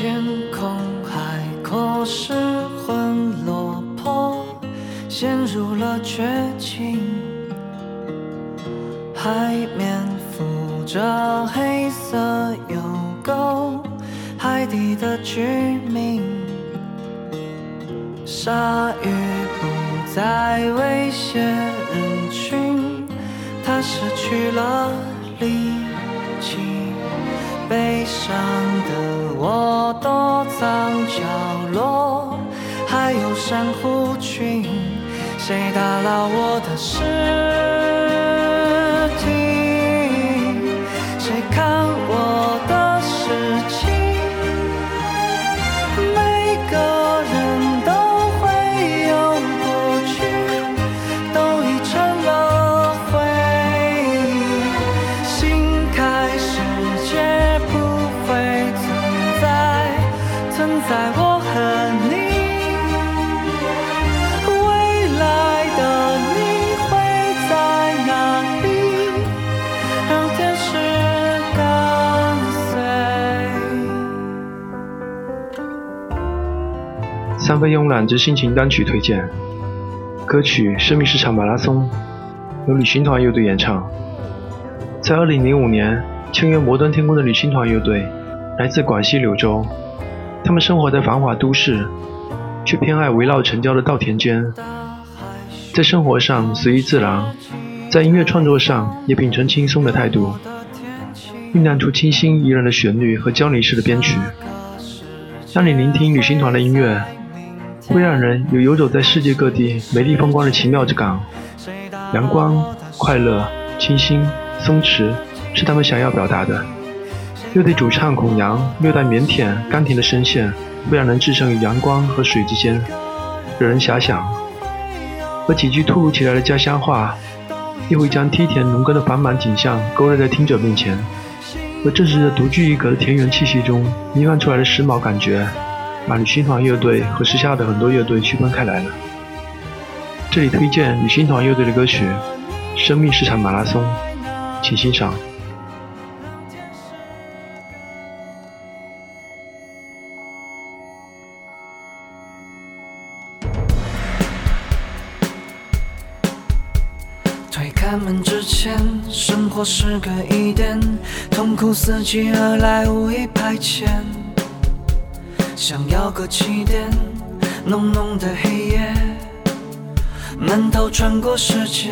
天空海阔失魂落魄，陷入了绝境。海面浮着黑色油垢，海底的居民。鲨鱼不再威胁人群，它失去了力气，悲伤的。我躲藏角落，还有珊瑚群。谁打捞我的诗在我和你。未来的你会在哪里？让天使跟随。三分慵懒之心情单曲推荐，歌曲《生命是场马拉松》，由旅行团乐队演唱。在2005年，签约摩登天空的旅行团乐队来自广西柳州，他们生活在繁华都市，却偏爱围绕城郊的稻田间。在生活上随遇自然，在音乐创作上也秉承轻松的态度，酝酿出清新怡人的旋律和交离式的编曲。当你聆听旅行团的音乐，会让人有游走在世界各地美丽风光的奇妙之感。阳光、快乐、清新、松弛，是他们想要表达的。乐队主唱孔阳略带腼腆、甘甜的声线，会让人置身于阳光和水之间，惹人遐想。而几句突如其来的家乡话，又会将梯田农耕的繁忙景象勾勒在听者面前。而正是这独具一格的田园气息中弥漫出来的时髦感觉，把旅行团乐队和时下的很多乐队区分开来了。这里推荐旅行团乐队的歌曲《生命是场马拉松》，请欣赏。推开门之前，生活是个疑点，痛苦伺机而来，无意排遣。想要个起点，浓浓的黑夜，闷头穿过世界。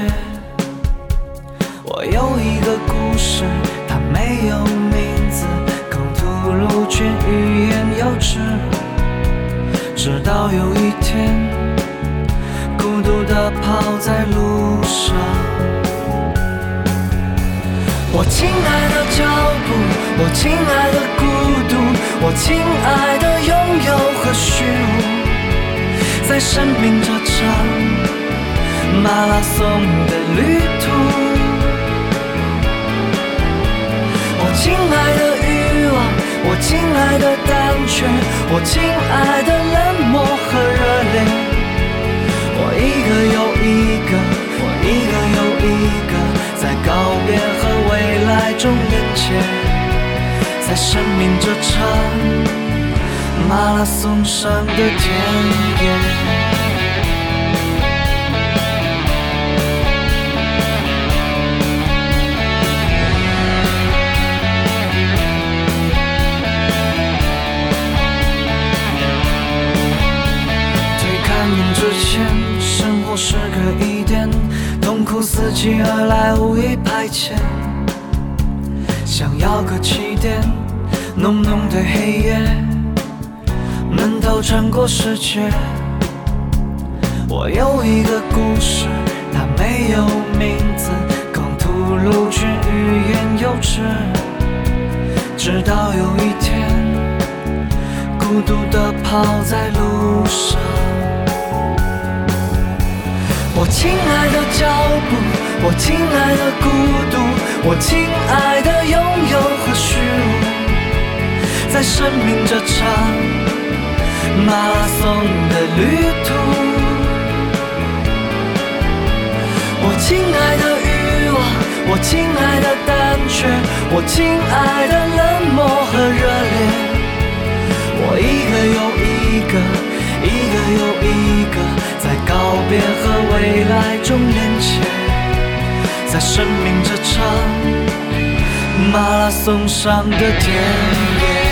我有一个故事，它没有名字，口吐露却欲言又止。直到有一天。孤独地跑在路上。我亲爱的脚步，我亲爱的孤独，我亲爱的拥有和虚无，在生命这场马拉松的旅途。我亲爱的欲望，我亲爱的胆怯，我亲爱的泪中连接，在生命这场马拉松上的田野。推开门之前，生活是个疑点，痛苦伺机而来，无意排遣。想要个起点，浓浓的黑夜，闷头穿过世界。我有一个故事，它没有名字，空吐露却欲言又止。直到有一天，孤独地跑在路上。我亲爱的脚步，我亲爱的孤独，我亲爱的拥有和虚无，在生命这场马拉松的旅途。我亲爱的欲望，我亲爱的胆怯，我亲爱的冷漠和热烈。我一个又一个，一个又一个，在告别和未来中连接，在生命这场马拉松上的田野。